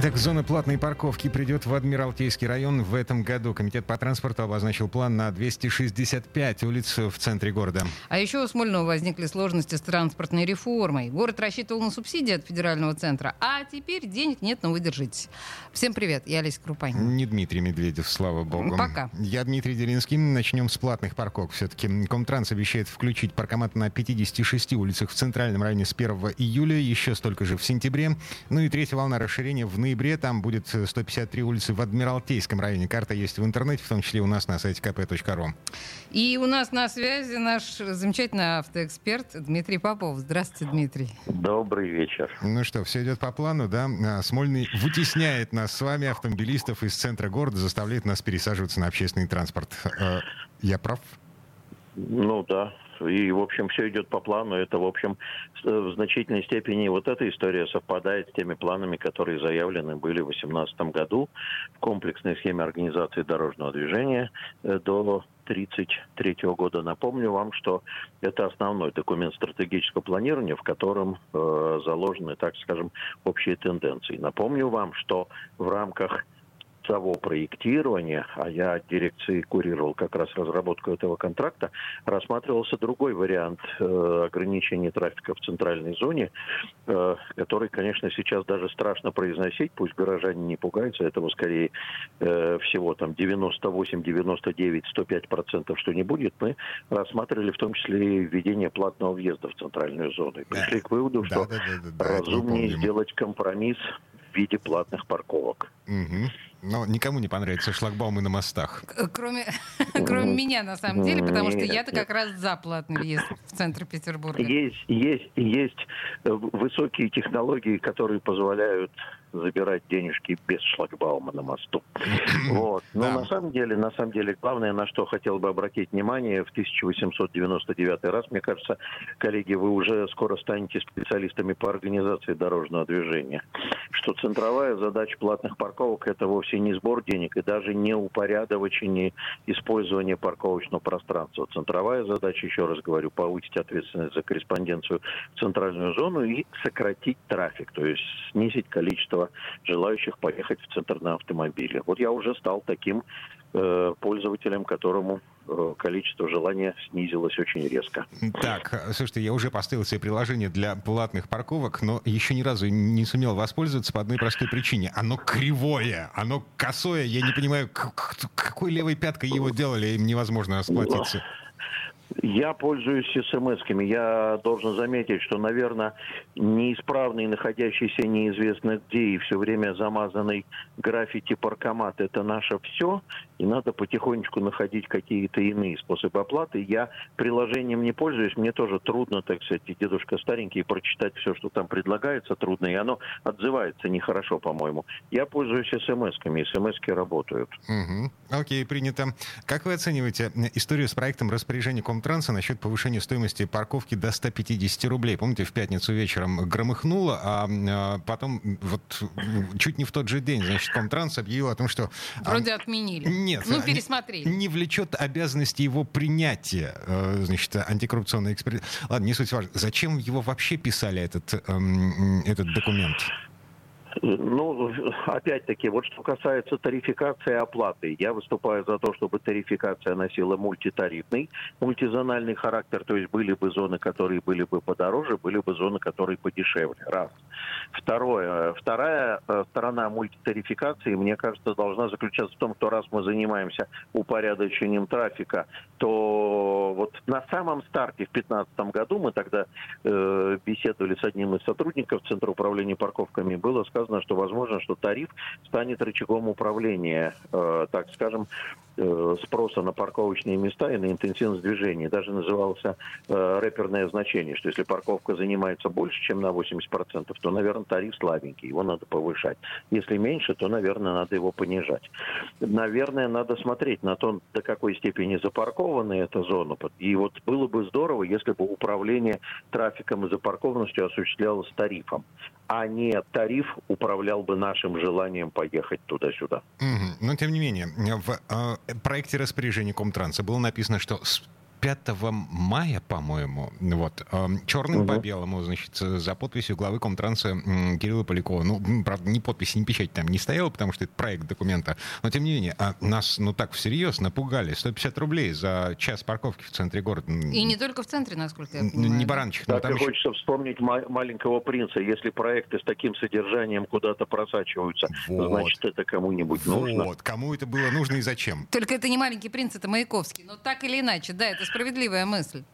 Итак, зона платной парковки придет в Адмиралтейский район в этом году. Комитет по транспорту обозначил план на 265 улиц в центре города. А еще у Смольного возникли сложности с транспортной реформой. Город рассчитывал на субсидии от федерального центра, а теперь денег нет, но вы держитесь. Всем привет, я Олеся Крупанина. Не Дмитрий Медведев, слава богу. Пока. Я Дмитрий Делинский. Начнем с платных парковок. Все-таки Комтранс обещает включить паркомат на 56 улицах в центральном районе с 1 июля, еще столько же в сентябре. Ну и третья волна расширения в ноябре там будет 153 улицы в Адмиралтейском районе. Карта есть в интернете, в том числе у нас на сайте kp.ru. И у нас на связи наш замечательный автоэксперт Дмитрий Попов. Здравствуйте, Дмитрий. Добрый вечер. Ну что, все идет по плану, да? А, Смольный вытесняет нас с вами, автомобилистов, из центра города, заставляет нас пересаживаться на общественный транспорт. Э, Я прав? Ну да, и, в общем, все идет по плану. Это, в общем, в значительной степени вот эта история совпадает с теми планами, которые заявлены были в 2018 году в комплексной схеме организации дорожного движения э, до 1933 года. Напомню вам, что это основной документ стратегического планирования, в котором э, заложены, так скажем, общие тенденции. Напомню вам, что в рамках того проектирования, а я дирекции курировал как раз разработку этого контракта, рассматривался другой вариант э, ограничения трафика в центральной зоне, э, который, конечно, сейчас даже страшно произносить, пусть горожане не пугаются, этого скорее э, всего там 98, 99, 105 процентов, что не будет. Мы рассматривали в том числе и введение платного въезда в центральную зону. И пришли к выводу, что да, да, да, да, разумнее сделать компромисс в виде платных парковок. Мгм. Но никому не понравятся шлагбаумы на мостах. Кроме, кроме меня, на самом деле, потому что я-то как раз за платный въезд в центр Петербурга. Есть, есть, есть э, высокие технологии, которые позволяют забирать денежки без шлагбаума на мосту. Вот. Но Да. на самом деле, на самом деле, главное, на что хотел бы обратить внимание, в 1899 раз, мне кажется, коллеги, вы уже скоро станете специалистами по организации дорожного движения, что центровая задача платных парковок это вовсе не сбор денег и даже не упорядочение использования парковочного пространства. Центровая задача, еще раз говорю, повысить ответственность за корреспонденцию в центральную зону и сократить трафик, то есть снизить количество желающих поехать в центр на автомобиле. Вот я уже стал таким э, пользователем, которому э, количество желания снизилось очень резко. Так, слушайте, я уже поставил себе приложение для платных парковок, но еще ни разу не сумел воспользоваться по одной простой причине. Оно кривое, оно косое. Я не понимаю, какой левой пяткой его делали, им невозможно расплатиться. Я пользуюсь смс-ками. Я должен заметить, что, наверное, неисправный, находящийся неизвестно где и все время замазанный граффити паркомат – это наше все. И надо потихонечку находить какие-то иные способы оплаты. Я приложением не пользуюсь. Мне тоже трудно, так сказать, дедушка старенький, прочитать все, что там предлагается, трудно. И оно отзывается нехорошо, по-моему. Я пользуюсь смс-ками. смс-ки работают. Мгм. Окей, принято. Как вы оцениваете историю с проектом распоряжения Комтранса насчет повышения стоимости парковки до 150 рублей? Помните, в пятницу вечером громыхнуло, а э, потом вот м, чуть не в тот же день, значит, Комтранс объявил о том, что... а, Вроде отменили. Нет. Ну, а, пересмотрели. Не, не влечет обязанности его принятия, э, значит, антикоррупционный эксперт. Ладно, не суть важно. Зачем его вообще писали, этот, эм, этот документ? Ну, опять-таки, вот что касается тарификации оплаты, я выступаю за то, чтобы тарификация носила мультитарифный, мультизональный характер, то есть были бы зоны, которые были бы подороже, были бы зоны, которые подешевле. Раз. Второе. Вторая э, сторона мультитарификации, мне кажется, должна заключаться в том, что раз мы занимаемся упорядочением трафика, то вот на самом старте в 2015 году мы тогда э, беседовали с одним из сотрудников Центра управления парковками, было сказано, что возможно, что тариф станет рычагом управления, э, так скажем, спроса на парковочные места и на интенсивность движения. Даже назывался э, рэперное значение, что если парковка занимается больше, чем на 80%, то, наверное, тариф слабенький, его надо повышать. Если меньше, то, наверное, надо его понижать. Наверное, надо смотреть на то, до какой степени запаркована эта зона. И вот было бы здорово, если бы управление трафиком и запаркованностью осуществлялось тарифом, а не тариф управлял бы нашим желанием поехать туда-сюда. Но, тем не менее, в э, проекте распоряжения Комтранса было написано, что 5 мая, по-моему, вот, эм, черным угу. по белому, значит, за подписью главы Комтранса Кирилла Полякова. Ну, правда, ни подписи, ни печать там не стояла, потому что это проект документа. Но, тем не менее, а нас, ну, так всерьез напугали. 150 рублей за час парковки в центре города. И не только в центре, насколько я понимаю. Не баранчик. Так, там еще... хочется вспомнить маленького принца. Если проекты с таким содержанием куда-то просачиваются, вот. значит, это кому-нибудь вот. нужно. Вот, кому это было нужно и зачем? Только это не маленький принц, это Маяковский. Но так или иначе, да, это справедливая мысль.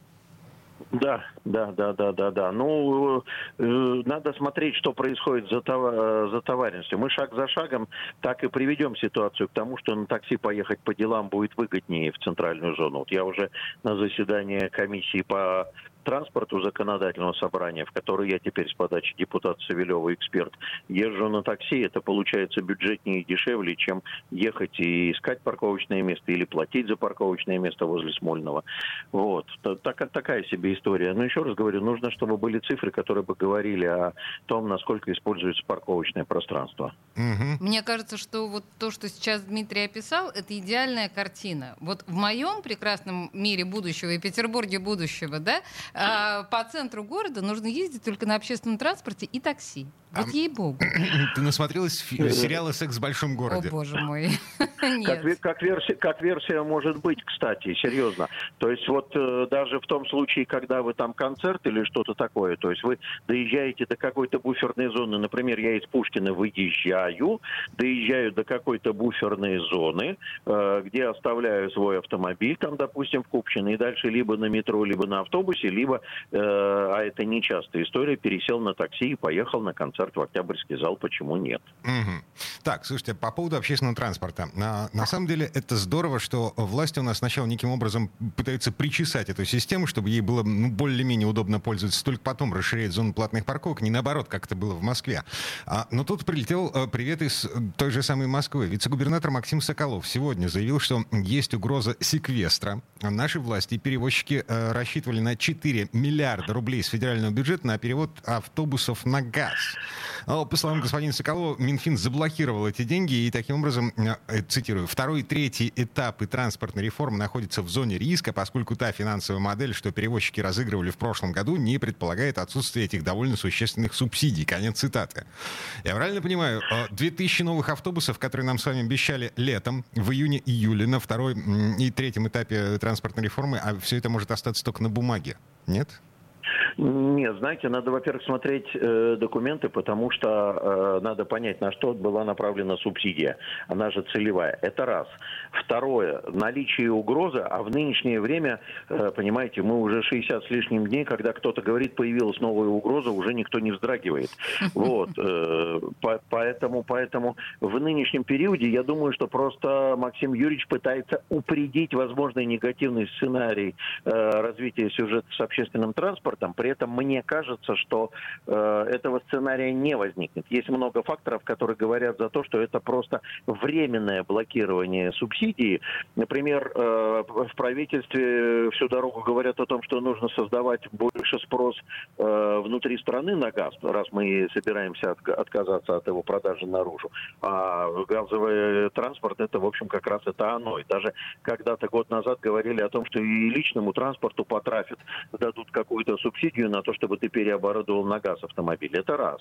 Да, да, да, да, да, да. Ну, э, надо смотреть, что происходит за, товар, за товариществом. Мы шаг за шагом так и приведем ситуацию к тому, что на такси поехать по делам будет выгоднее в центральную зону. Вот я уже на заседании комиссии по транспорту законодательного собрания, в который я теперь с подачи депутата Савелева эксперт, езжу на такси, это получается бюджетнее и дешевле, чем ехать и искать парковочное место или платить за парковочное место возле Смольного. Вот. Так, такая себе история. Но еще раз говорю, нужно, чтобы были цифры, которые бы говорили о том, насколько используется парковочное пространство. Угу. Мне кажется, что вот то, что сейчас Дмитрий описал, это идеальная картина. Вот в моем прекрасном мире будущего и Петербурге будущего, да, а, по центру города нужно ездить только на общественном транспорте и такси. Вот а, ей-богу. Ты насмотрелась сериала «Секс в большом городе»? О, боже мой. Как, как, версия, как версия может быть, кстати, серьезно. То есть вот э, даже в том случае, когда вы там концерт или что-то такое, то есть вы доезжаете до какой-то буферной зоны, например, я из Пушкина выезжаю, доезжаю до какой-то буферной зоны, э, где оставляю свой автомобиль, там, допустим, в Купчино, и дальше либо на метро, либо на автобусе, либо, э, а это не частая история, пересел на такси и поехал на концерт в Октябрьский зал, почему нет? Угу. Так, слушайте, по поводу общественного транспорта. На, на самом деле это здорово, что власти у нас сначала неким образом пытаются причесать эту систему, чтобы ей было ну, более-менее удобно пользоваться, только потом расширять зону платных парковок, не наоборот, как это было в Москве. А, но тут прилетел а, привет из той же самой Москвы. Вице-губернатор Максим Соколов сегодня заявил, что есть угроза секвестра. Наши власти и перевозчики а, рассчитывали на 4 миллиарда рублей с федерального бюджета на перевод автобусов на газ. А, по словам господина Соколова, Минфин заблокировал эти деньги и таким образом, э, цитирую, второй и третий этапы транспортной реформы находятся в зоне риска, поскольку та финансовая модель, что перевозчики разыгрывали в прошлом году, не предполагает отсутствие этих довольно существенных субсидий. Конец цитаты. Я правильно понимаю, 2000 э, новых автобусов, которые нам с вами обещали летом, в июне-июле на второй и третьем этапе транспортной реформы, а все это может остаться только на бумаге? Нет? Нет, знаете, надо, во-первых, смотреть э, документы, потому что э, надо понять, на что была направлена субсидия. Она же целевая. Это раз. Второе, наличие угрозы, а в нынешнее время, э, понимаете, мы уже 60 с лишним дней, когда кто-то говорит, появилась новая угроза, уже никто не вздрагивает. Вот. Э, по, поэтому, поэтому в нынешнем периоде я думаю, что просто Максим Юрьевич пытается упредить возможный негативный сценарий э, развития сюжета с общественным транспортом, при этом мне кажется, что э, этого сценария не возникнет. Есть много факторов, которые говорят за то, что это просто временное блокирование субсидий. Например, э, в правительстве всю дорогу говорят о том, что нужно создавать больше спрос э, внутри страны на газ, раз мы собираемся от, отказаться от его продажи наружу. А газовый транспорт это, в общем, как раз это оно. И даже когда-то год назад говорили о том, что и личному транспорту по трафик дадут какую-то субсидию, субсидию на то, чтобы ты переоборудовал на газ автомобиль. Это раз.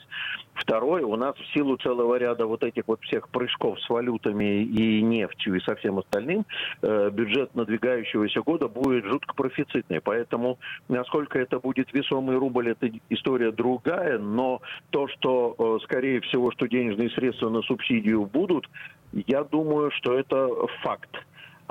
Второе, у нас в силу целого ряда вот этих вот всех прыжков с валютами и нефтью и со всем остальным, э, бюджет надвигающегося года будет жутко профицитный. Поэтому насколько это будет весомый рубль, это история другая, но то, что, э, скорее всего, что денежные средства на субсидию будут, я думаю, что это факт.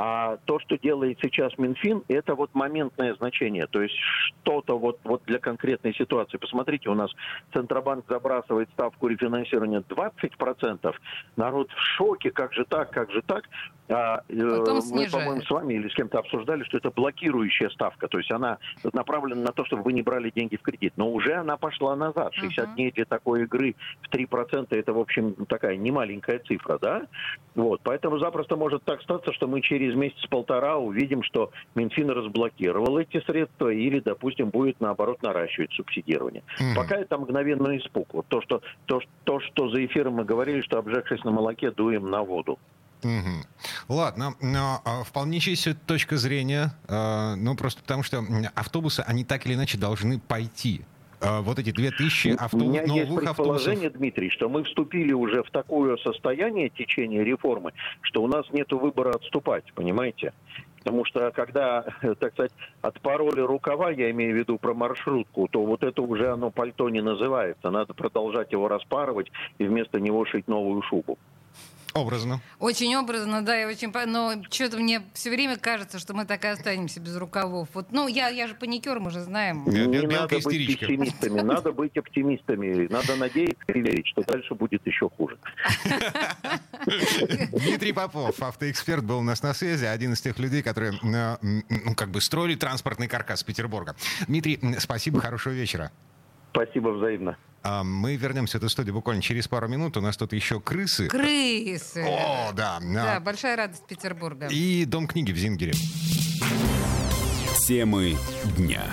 А то, что делает сейчас Минфин, это вот моментное значение. То есть что-то вот, вот для конкретной ситуации. Посмотрите, у нас Центробанк забрасывает ставку рефинансирования 20%. Народ в шоке, как же так, как же так. А, э, мы, по-моему, с вами или с кем-то обсуждали, что это блокирующая ставка. То есть она направлена на то, чтобы вы не брали деньги в кредит. Но уже она пошла назад. 60 uh-huh. дней для такой игры в 3% это, в общем, такая немаленькая цифра, да? Вот. Поэтому запросто может так статься, что мы через месяц-полтора увидим, что Минфин разблокировал эти средства или, допустим, будет, наоборот, наращивать субсидирование. Uh-huh. Пока это мгновенный испуг. Вот то, что, то, то, что за эфиром мы говорили, что обжегшись на молоке, дуем на воду. Угу. Ладно, но а, вполне честная точка зрения, э, ну просто потому что автобусы, они так или иначе должны пойти. Э, вот эти 2000 автобусов, У меня есть предположение, автобусов. Дмитрий, что мы вступили уже в такое состояние течения реформы, что у нас нет выбора отступать, понимаете? Потому что когда, так сказать, отпороли рукава, я имею в виду про маршрутку, то вот это уже оно пальто не называется. Надо продолжать его распарывать и вместо него шить новую шубу. Образно. Очень образно, да, и очень... Но что-то мне все время кажется, что мы так и останемся без рукавов. Вот, ну, я, я же паникер, мы же знаем. Не, не надо быть пессимистами, надо быть оптимистами. Надо надеяться и верить, что дальше будет еще хуже. Дмитрий Попов, автоэксперт, был у нас на связи. Один из тех людей, которые, э, ну, как бы строили транспортный каркас Петербурга. Дмитрий, спасибо, хорошего вечера. Спасибо взаимно. А мы вернемся в эту студию буквально через пару минут. У нас тут еще крысы. Крысы. О, да. Да, большая радость Петербурга. И Дом книги в Зингере. Темы дня.